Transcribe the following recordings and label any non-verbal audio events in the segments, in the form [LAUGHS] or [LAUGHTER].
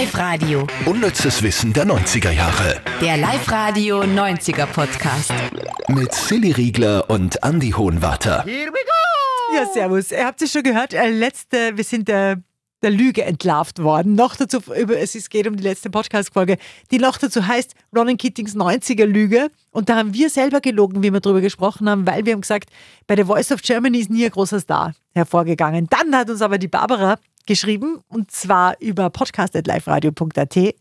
Live-Radio. Unnützes Wissen der 90er Jahre. Der Live-Radio 90er Podcast. Mit Silly Riegler und Andy Hohenwarter. Ja, servus. Ihr habt es schon gehört, äh, letzte, wir sind der, der Lüge entlarvt worden. Noch dazu, über, es ist, geht um die letzte Podcast-Folge, die noch dazu heißt Ronan Keatings 90er-Lüge. Und da haben wir selber gelogen, wie wir darüber gesprochen haben, weil wir haben gesagt, bei The Voice of Germany ist nie ein großer Star hervorgegangen. Dann hat uns aber die Barbara geschrieben, und zwar über podcast.liferadio.at. Die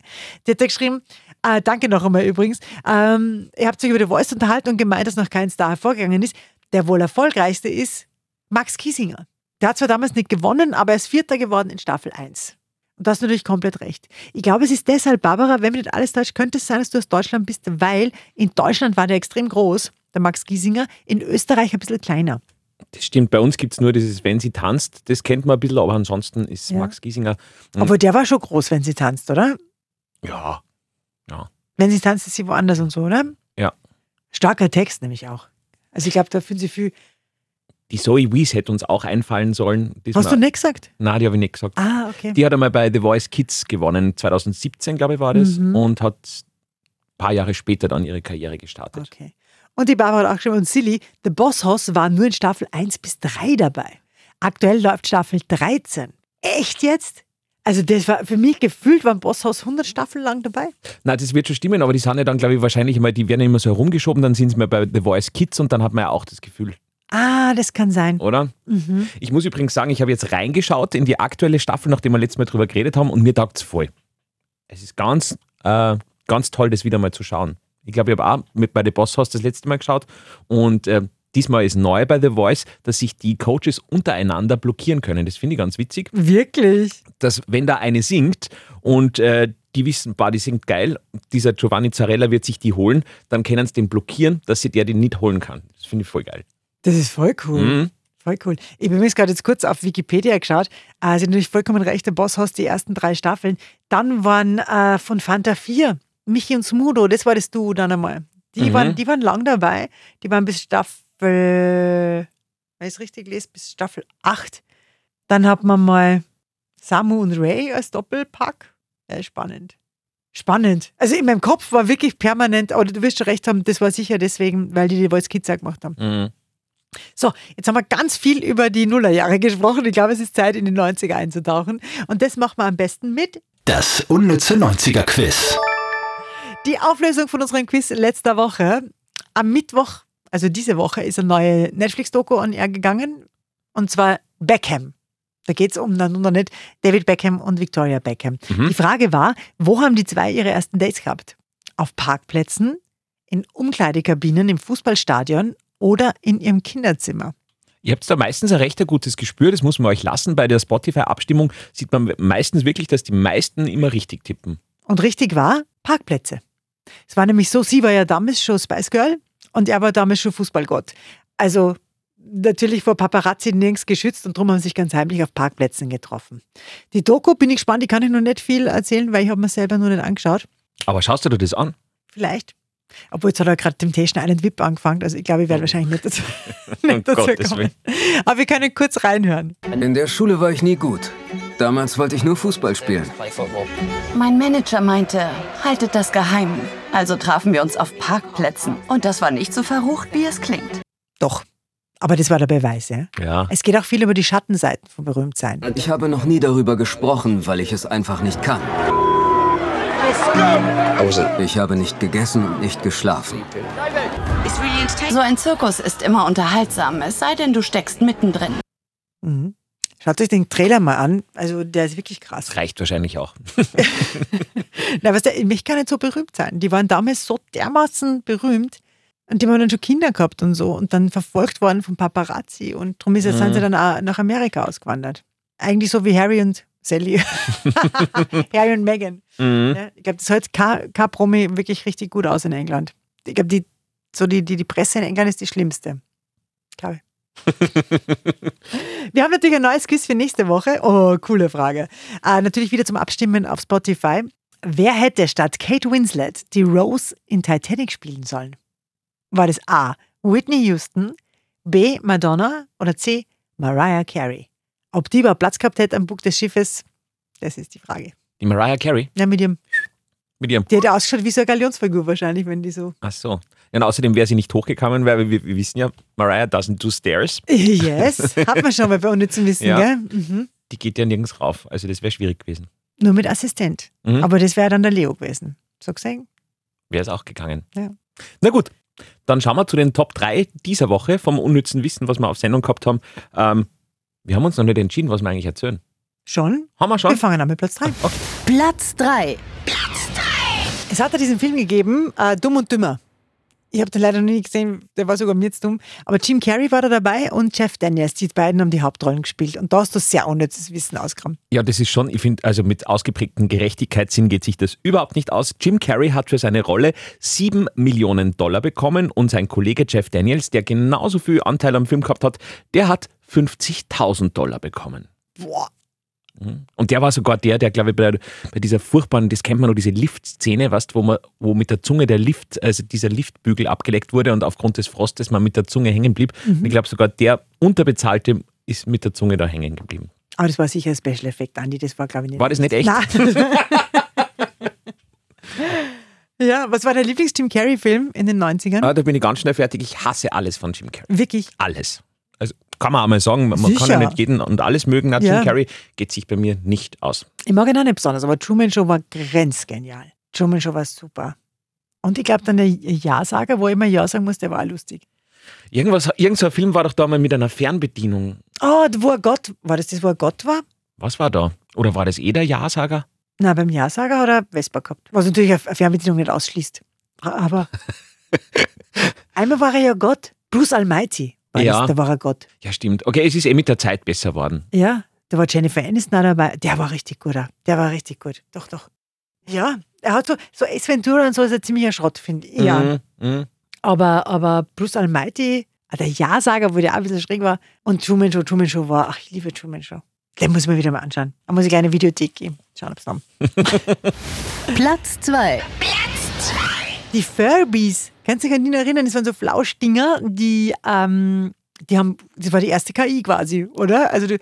hat geschrieben, äh, danke noch einmal übrigens, ähm, ihr habt euch über The Voice unterhalten und gemeint, dass noch kein Star hervorgegangen ist. Der wohl erfolgreichste ist Max Kiesinger. Der hat zwar damals nicht gewonnen, aber er ist Vierter geworden in Staffel 1. Und du hast natürlich komplett recht. Ich glaube, es ist deshalb, Barbara, wenn mir nicht alles täuscht, könnte es sein, dass du aus Deutschland bist, weil in Deutschland war der extrem groß, der Max Giesinger, in Österreich ein bisschen kleiner. Das stimmt, bei uns gibt es nur dieses Wenn sie tanzt, das kennt man ein bisschen, aber ansonsten ist Ja. Max Giesinger. hm, Aber der war schon groß, wenn sie tanzt, oder? Ja, ja. Wenn sie tanzt, ist sie woanders und so, oder? Ja. Starker Text nämlich auch. Also ich glaube, da fühlen sie viel. Die Zoe Wees hätte uns auch einfallen sollen. Hast diesmal. du nicht gesagt? Nein, die habe ich nicht gesagt. Ah, okay. Die hat einmal bei The Voice Kids gewonnen, 2017, glaube ich, war das, Mhm. und hat ein paar Jahre später dann ihre Karriere gestartet. Okay. Und die Barbara hat auch geschrieben, und Silly, The Boss Hoss war nur in Staffel 1 bis 3 dabei. Aktuell läuft Staffel 13. Echt jetzt? Also das war für mich gefühlt, war ein Boss Hoss 100 Staffeln lang dabei. Nein, das wird schon stimmen, aber die sind ja dann, glaube ich, wahrscheinlich immer, die werden ja immer so herumgeschoben, dann sind sie mal bei The Voice Kids und dann hat man ja auch das Gefühl, Ah, das kann sein. oder? Mhm. Ich muss übrigens sagen, ich habe jetzt reingeschaut in die aktuelle Staffel, nachdem wir letztes Mal drüber geredet haben und mir taugt es voll. Es ist ganz, äh, ganz toll, das wieder mal zu schauen. Ich glaube, ich habe auch mit bei The Boss House das letzte Mal geschaut und äh, diesmal ist neu bei The Voice, dass sich die Coaches untereinander blockieren können. Das finde ich ganz witzig, Wirklich? dass wenn da eine singt und äh, die wissen, bah, die singt geil, dieser Giovanni Zarella wird sich die holen, dann können sie den blockieren, dass sie der den nicht holen kann. Das finde ich voll geil. Das ist voll cool. Mhm. Voll cool. Ich habe übrigens gerade jetzt kurz auf Wikipedia geschaut. Also natürlich vollkommen recht, der Boss Hoss die ersten drei Staffeln. Dann waren äh, von Fanta 4, Michi und Smudo, das war das Duo dann einmal. Die, Mhm. waren, die waren lang dabei. Die waren bis Staffel, wenn ich es richtig lese, bis Staffel 8. Dann hat man mal Samu und Ray als Doppelpack. Ja, spannend. Spannend. Also in meinem Kopf war wirklich permanent, oder du wirst schon recht haben, das war sicher deswegen, weil die die Voice Kids auch gemacht haben. Mhm. So, jetzt haben wir ganz viel über die Nullerjahre gesprochen. Ich glaube, es ist Zeit, in die 90er einzutauchen. Und das machen wir am besten mit Das unnütze 90er Quiz. Die Auflösung von unserem Quiz letzter Woche. Am Mittwoch, also diese Woche, ist eine neue Netflix-Doku an er gegangen. Und zwar Beckham. Da geht es um dann noch nicht David Beckham und Victoria Beckham. Mhm. Die Frage war, wo haben die zwei ihre ersten Dates gehabt? Auf Parkplätzen, in Umkleidekabinen im Fußballstadion oder in ihrem Kinderzimmer? Ihr habt da meistens ein recht gutes Gespür, das muss man euch lassen. Bei der Spotify-Abstimmung sieht man meistens wirklich, dass die meisten immer richtig tippen. Und richtig war, Parkplätze. Es war nämlich so, sie war ja damals schon Spice Girl und er war damals schon Fußballgott. Also natürlich vor Paparazzi nirgends geschützt und darum haben sie sich ganz heimlich auf Parkplätzen getroffen. Die Doku, bin ich gespannt, die kann ich noch nicht viel erzählen, weil ich habe mir selber noch nicht angeschaut. Aber schaust du dir das an? Vielleicht. Obwohl jetzt hat er gerade Temptation Island VIP angefangen, also ich glaube, ich werde wahrscheinlich nicht dazu, [LAUGHS] nicht dazu kommen. Aber wir können kurz reinhören. In der Schule war ich nie gut. Damals wollte ich nur Fußball spielen. Mein Manager meinte, haltet das geheim. Also trafen wir uns auf Parkplätzen. Und das war nicht so verrucht, wie es klingt. Doch. Aber das war der Beweis, ja. Ja. Es geht auch viel über die Schattenseiten von Berühmtsein. Ich habe noch nie darüber gesprochen, weil ich es einfach nicht kann. Ich habe nicht gegessen und nicht geschlafen. So ein Zirkus ist immer unterhaltsam, es sei denn, du steckst mittendrin. Mhm. Schaut euch den Trailer mal an. Also der ist wirklich krass. Reicht wahrscheinlich auch. [LAUGHS] Na, was der, mich kann nicht so berühmt sein. Die waren damals so dermaßen berühmt und die haben dann schon Kinder gehabt und so und dann verfolgt worden von Paparazzi und darum ist, Mhm. sind sie dann auch nach Amerika ausgewandert. Eigentlich so wie Harry und Sally. [LAUGHS] Harry und Meghan. Mhm. Ja, ich glaube, das hält kein Promi wirklich richtig gut aus in England. Ich glaube, die, so die, die, die Presse in England ist die schlimmste. Glaube ich. [LAUGHS] Wir haben natürlich ein neues Quiz für nächste Woche. Oh, coole Frage. Äh, natürlich wieder zum Abstimmen auf Spotify. Wer hätte statt Kate Winslet die Rose in Titanic spielen sollen? War das A. Whitney Houston, B. Madonna oder C. Mariah Carey? Ob die überhaupt Platz gehabt hätte am Bug des Schiffes, das ist die Frage. Die Mariah Carey Ja, mit ihrem, mit ihrem. die hätte ausgeschaut wie so eine Galionsfigur wahrscheinlich, wenn die so. Ach so. Ja, und außerdem wäre sie nicht hochgekommen, weil wir, wir wissen ja, Mariah doesn't do stairs. Yes, [LAUGHS] hat man schon mal bei unnützen Wissen, Ja. gell? Mhm. Die geht ja nirgends rauf. Also das wäre schwierig gewesen. Nur mit Assistent. Mhm. Aber das wäre dann der Leo gewesen. So gesehen? Wäre es auch gegangen. Ja. Na gut, dann schauen wir zu den Top 3 dieser Woche vom unnützen Wissen, was wir auf Sendung gehabt haben. Ähm, wir haben uns noch nicht entschieden, was wir eigentlich erzählen. Schon? Haben wir Wir schon? fangen an mit Platz 3. Platz 3. Es hat ja diesen Film gegeben, äh, Dumm und Dümmer. Ich habe den leider noch nie gesehen, der war sogar mir jetzt dumm. Aber Jim Carrey war da dabei und Jeff Daniels, die beiden haben die Hauptrollen gespielt. Und da hast du sehr unnützes Wissen ausgegraben. Ja, das ist schon, ich finde, also mit ausgeprägtem Gerechtigkeitssinn geht sich das überhaupt nicht aus. Jim Carrey hat für seine Rolle 7 Millionen Dollar bekommen und sein Kollege Jeff Daniels, der genauso viel Anteil am Film gehabt hat, der hat 50.000 Dollar bekommen. Boah. Und der war sogar der, der, glaube ich, bei, bei dieser furchtbaren, das kennt man noch, diese Liftszene, weißt, wo man, wo mit der Zunge der Lift, also dieser Liftbügel abgeleckt wurde und aufgrund des Frostes man mit der Zunge hängen blieb. Und ich glaube sogar der Unterbezahlte ist mit der Zunge da hängen geblieben. Aber das war sicher ein Special Effekt, Andi. Das war, glaube ich, nicht. War das nicht echt? Nein. [LAUGHS] ja, was war der Lieblings-Jim Carrey-Film in den 90ern? Ah, da bin ich ganz schnell fertig. Ich hasse alles von Jim Carrey. Wirklich? Alles. Kann man auch mal sagen, man kann ja Sicher. nicht jeden und alles mögen. Na, Jim Ja. Carrey geht sich bei mir nicht aus. Ich mag ihn auch nicht besonders, aber Truman Show war grenzgenial. Truman Show war super. Und ich glaube, dann der Ja-Sager, wo ich immer Ja sagen muss, der war auch lustig. Irgendwas, irgend so ein Film war doch da mal mit einer Fernbedienung. Oh, wo er Gott, war das das, wo er Gott war? Was war da? Oder war das eh der Ja-Sager? Na, beim Ja-Sager hat er Vespa gehabt. Was natürlich eine Fernbedienung nicht ausschließt. Aber [LAUGHS] einmal war er ja Gott. Bruce Almighty war Ja. das, da war er Gott. Ja, stimmt. Okay, es ist eh mit der Zeit besser worden. Ja, da war Jennifer Aniston auch dabei. Der war richtig gut. auch. Der war richtig gut. Doch, doch. Ja, er hat so, so Ace Ventura und so ist ein ziemlicher Schrott, finde ich. Ja. Mhm, mhm. Aber, aber Bruce Almighty, ah, der Ja-Sager, wo der auch ein bisschen schräg war. Und Truman Show, Truman Show war, ach, ich liebe Truman Show. Den muss ich mir wieder mal anschauen. Da muss ich gleich eine Videothek geben. Schauen, ob es noch. [LAUGHS] [LAUGHS] Platz 2. Die Furbies, kannst du dich an die erinnern? Das waren so Flauschdinger, die, ähm, die haben, das war die erste KI quasi, oder? Also du,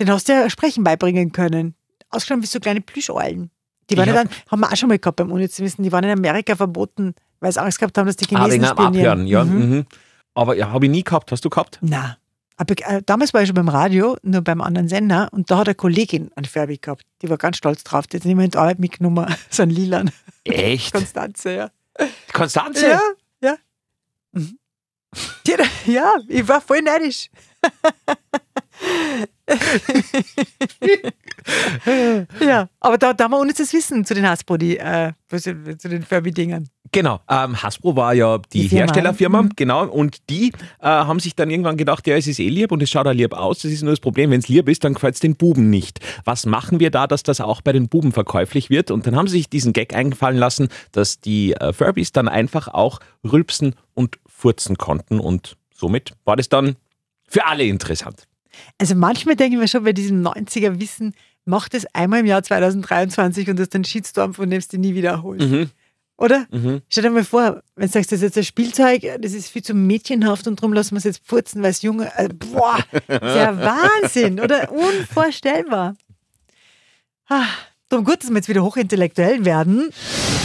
den hast du ja Sprechen beibringen können. Ausgeschaut wie so kleine Plüscheulen. Die waren ja dann, haben wir auch schon mal gehabt beim Unnützen wissen, die waren in Amerika verboten, weil sie Angst gehabt haben, dass die Ah, Chinesen spionieren. Abhören, ja. Mhm. Mhm. Aber ja, habe ich nie gehabt. Hast du gehabt? Na, aber äh, damals war ich schon beim Radio, nur beim anderen Sender, und da hat eine Kollegin einen Furby gehabt. Die war ganz stolz drauf. Die hat mehr in die Arbeit mitgenommen. [LAUGHS] So ein Lilan. Echt? Konstanze, ja. Konstanze? Ja, ja. Mhm. Ja, ich war voll neidisch. [LAUGHS] ja, aber da, da haben wir unnützes Wissen zu den Hasbro, äh, zu den Furby-Dingern. Genau. Ähm, Hasbro war ja die, Die Firma. Herstellerfirma, Mhm. genau. Und die äh, haben sich dann irgendwann gedacht, ja, es ist eh lieb und es schaut auch lieb aus. Das ist nur das Problem, wenn es lieb ist, dann gefällt es den Buben nicht. Was machen wir da, dass das auch bei den Buben verkäuflich wird? Und dann haben sie sich diesen Gag eingefallen lassen, dass die äh, Furbies dann einfach auch rülpsen und furzen konnten. Und somit war das dann für alle interessant. Also manchmal denke ich mir schon bei diesem 90er-Wissen, mach das einmal im Jahr 2023 und das ist ein Shitstorm, von dem du nie wiederholst. Mhm. Oder? Mhm. Stell dir mal vor, wenn du sagst, das ist jetzt ein Spielzeug, das ist viel zu mädchenhaft und darum lassen wir es jetzt furzen, weil es junge. Also, boah, das ist ja [LAUGHS] Wahnsinn, oder? Unvorstellbar. Ah, darum gut, dass wir jetzt wieder hochintellektuell werden.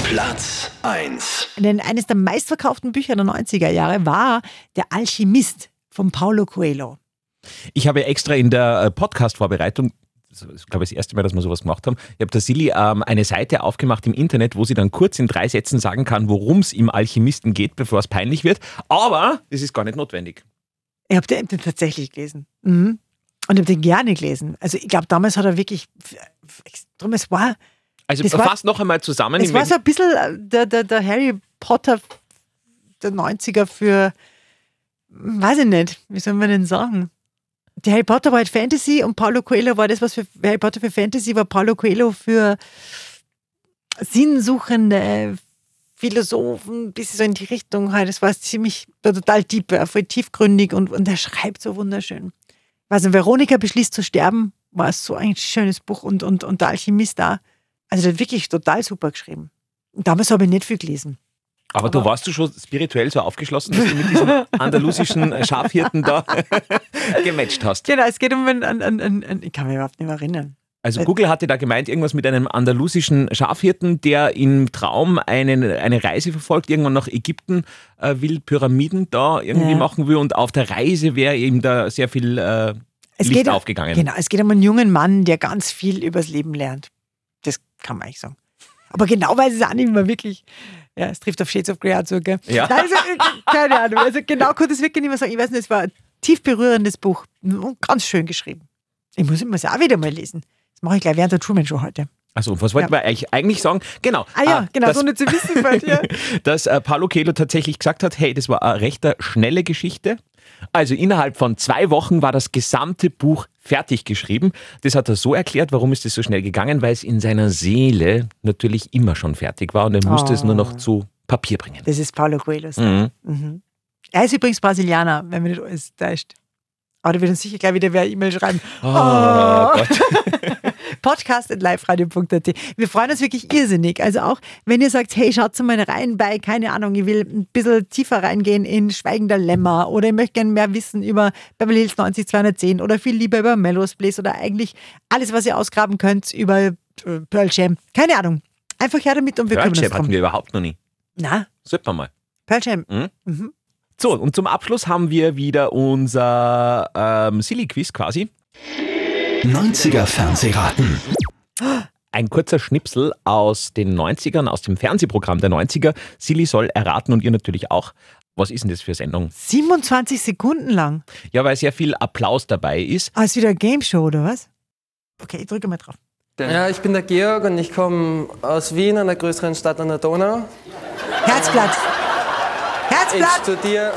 Platz 1. Denn eines der meistverkauften Bücher der 90er Jahre war Der Alchemist von Paulo Coelho. Ich habe extra in der äh, Podcast-Vorbereitung, das ist, glaube ich, das erste Mal, dass wir sowas gemacht haben, ich habe der Silly ähm, eine Seite aufgemacht im Internet, wo sie dann kurz in drei Sätzen sagen kann, worum es im Alchemisten geht, bevor es peinlich wird. Aber das ist gar nicht notwendig. Ich habe den, den tatsächlich gelesen. Mhm. Und ich habe den gerne gelesen. Also ich glaube, damals hat er wirklich, drum es war, Also Das war- fasst noch einmal zusammen. es war so ein bisschen äh, der, der, der Harry Potter der 90er für, weiß ich nicht, wie soll man denn sagen? Der Harry Potter war halt Fantasy und Paulo Coelho war das, was für Harry Potter für Fantasy war, Paulo Coelho für sinnsuchende Philosophen, bis so in die Richtung halt. Das war ziemlich total deep, äh, voll tiefgründig und, und er schreibt so wunderschön. Also Veronika beschließt zu sterben, war so ein schönes Buch und, und, und der Alchemist da. Also der hat wirklich total super geschrieben. Und damals habe ich nicht viel gelesen. Aber du warst du schon spirituell so aufgeschlossen, dass du mit diesem [LAUGHS] andalusischen äh, Schafhirten da [LAUGHS] gematcht hast. Genau, es geht um einen, einen, einen, einen ich kann mich überhaupt nicht mehr erinnern. Also Äh, Google hatte da gemeint, irgendwas mit einem andalusischen Schafhirten, der im Traum einen, eine Reise verfolgt, irgendwann nach Ägypten äh, will, Pyramiden da irgendwie Ja. machen will und auf der Reise wäre ihm da sehr viel äh, Licht aufgegangen. Genau, es geht um einen jungen Mann, der ganz viel übers Leben lernt. Das kann man eigentlich sagen. Aber genau weiß es auch nicht mehr wirklich. Ja, es trifft auf Shades of Grey zu, gell? Ja. Nein, also, äh, keine Ahnung. Also genau konnte es wirklich nicht mehr sagen. Ich weiß nicht, es war ein tief berührendes Buch und ganz schön geschrieben. Ich muss es auch wieder mal lesen. Das mache ich gleich während der Truman Show heute. Also, was wollten wir eigentlich, sagen? Genau. Ah ja, äh, genau, dass, so nicht zu wissen bei dir. [LAUGHS] dass äh, Paulo Coelho tatsächlich gesagt hat, hey, das war eine recht schnelle Geschichte. Also innerhalb von zwei Wochen war das gesamte Buch fertig geschrieben. Das hat er so erklärt, warum ist das so schnell gegangen, weil es in seiner Seele natürlich immer schon fertig war und er musste es nur noch zu Papier bringen. Das ist Paulo Coelho. Mhm. Er ist übrigens Brasilianer, wenn mich nicht alles täuscht. Aber da wird uns sicher gleich wieder wer E-Mail schreiben. Oh, Gott. [LAUGHS] Podcast.liferadio.at. Wir freuen uns wirklich irrsinnig. Also auch, wenn ihr sagt, hey, schaut mal rein bei, keine Ahnung, ich will ein bisschen tiefer reingehen in Schweigender Lämmer oder ich möchte gerne mehr wissen über Beverly Hills 90210 oder viel lieber über Melrose Place oder eigentlich alles, was ihr ausgraben könnt über äh, Pearl Jam. Keine Ahnung. Einfach her damit und wir Pearl kümmern uns Jam hatten drum. wir überhaupt noch nie. Na, Sollte man mal. Pearl Jam. So, und zum Abschluss haben wir wieder unser ähm, Silly-Quiz quasi. 90er Fernsehraten. Ein kurzer Schnipsel aus den 90ern, aus dem Fernsehprogramm der 90er. Silly soll erraten und ihr natürlich auch. Was ist denn das für eine Sendung? 27 Sekunden lang. Ja, weil sehr viel Applaus dabei ist. Ah, ist wieder eine Game Show oder was? Okay, ich drücke mal drauf. Ja, ich bin der Georg und ich komme aus Wien, einer größeren Stadt an der Donau. Herzblatt. Ich Herzblatt, studiere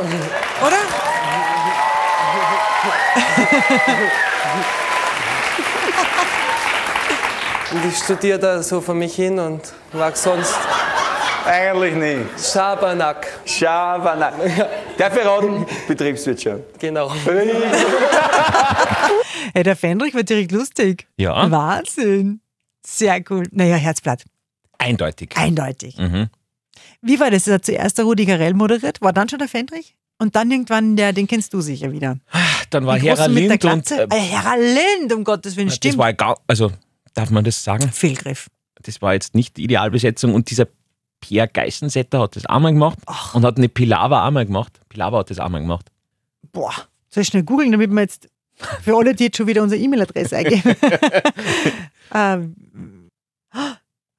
oder? [LAUGHS] und ich studiere da so vor mich hin und mag sonst Eigentlich nicht. Schabernack. Schabernack. [LAUGHS] Darf ich raten? Betriebswirtschaft. Genau. [LAUGHS] Hey, der Fendrich war direkt lustig. Ja. Wahnsinn. Sehr cool. Naja, Herzblatt. Eindeutig. Eindeutig. Mhm. Wie war das? Das hat zuerst der Rudi Carell moderiert, war dann schon der Fendrich? Und dann irgendwann, der, den kennst du sicher wieder. Dann war Hera der Lind und äh, Äh, Hera Lind, um Gottes Willen, das stimmt. war egal. Also, darf man das sagen? Fehlgriff. Das war jetzt nicht die Idealbesetzung und dieser Pierre Geissensetter hat das auch mal gemacht und hat eine Pilava auch mal gemacht. Pilava hat das auch mal gemacht. Boah, soll ich schnell googeln, damit wir jetzt für alle, die jetzt schon wieder unsere E-Mail-Adresse eingeben. [LAUGHS] ähm,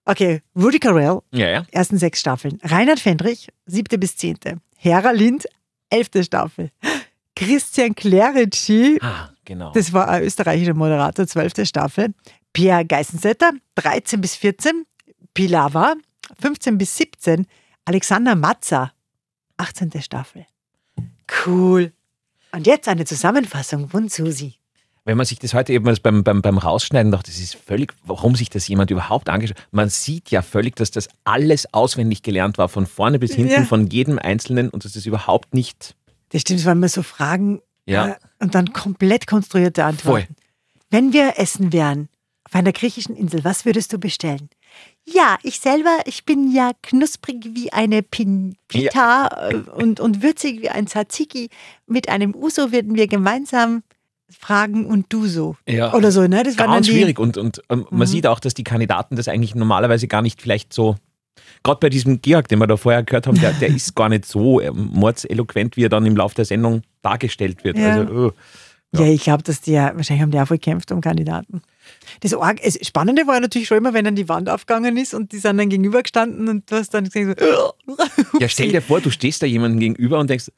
okay, Rudi Carell, Ja, ja. ersten sechs Staffeln. Reinhard Fendrich, siebte bis zehnte. Hera Lind, elfte Staffel. Christian Clerici, Ah, genau. das war ein österreichischer Moderator, zwölfte Staffel. Pierre Geissensetter, 13 bis 14. Pilava, 15 bis 17. Alexander Matzer, 18. Staffel. Cool. Und jetzt eine Zusammenfassung von Susi. Wenn man sich das heute eben beim, beim, beim Rausschneiden dachte, das ist völlig, warum sich das jemand überhaupt angeschaut Man sieht ja völlig, dass das alles auswendig gelernt war, von vorne bis hinten, Ja. von jedem Einzelnen und dass das überhaupt nicht. Das stimmt, weil wir so Fragen Ja. äh, und dann komplett konstruierte Antworten. Wenn wir essen wären auf einer griechischen Insel, was würdest du bestellen? Ja, ich selber, ich bin ja knusprig wie eine Pin Pita äh, und, und würzig wie ein Tzatziki. Mit einem Uso würden wir gemeinsam fragen und du so. Ja. Oder so, ne? Das war dann schwierig und, und ähm, man sieht auch, dass die Kandidaten das eigentlich normalerweise gar nicht vielleicht so. Gerade bei diesem Georg, den wir da vorher gehört haben, der, der ist gar nicht so ähm, mordseloquent, wie er dann im Laufe der Sendung dargestellt wird. Ja. Also, oh. Ja, ich glaube, dass die ja, wahrscheinlich haben die auch voll gekämpft um Kandidaten. Das Arg, Spannende war ja natürlich schon immer, wenn dann die Wand aufgegangen ist und die sind dann gegenübergestanden und du hast dann gesehen, so, [LAUGHS] Ja, stell dir vor, du stehst da jemandem gegenüber und denkst,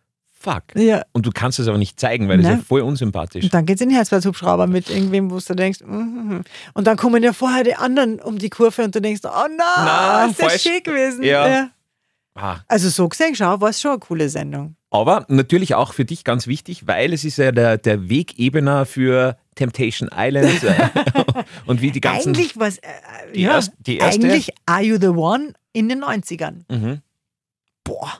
fuck. Ja. Und du kannst es aber nicht zeigen, weil das Nein. ist ja voll unsympathisch. Und dann geht's in den Herzblatt-Hubschrauber mit irgendwem, wo du denkst, mhm. und dann kommen ja vorher die anderen um die Kurve und du denkst, oh nein, Na, ist das falsch. schick gewesen. Ja. Ah. Also so gesehen, schau, war es schon eine coole Sendung. Aber natürlich auch für dich ganz wichtig, weil es ist ja der, der Wegebener für Temptation Island [LAUGHS] äh, und wie die ganzen. eigentlich was, äh, Die ja, erst- die erste- eigentlich Are You the One in den 90ern. Mhm. Boah.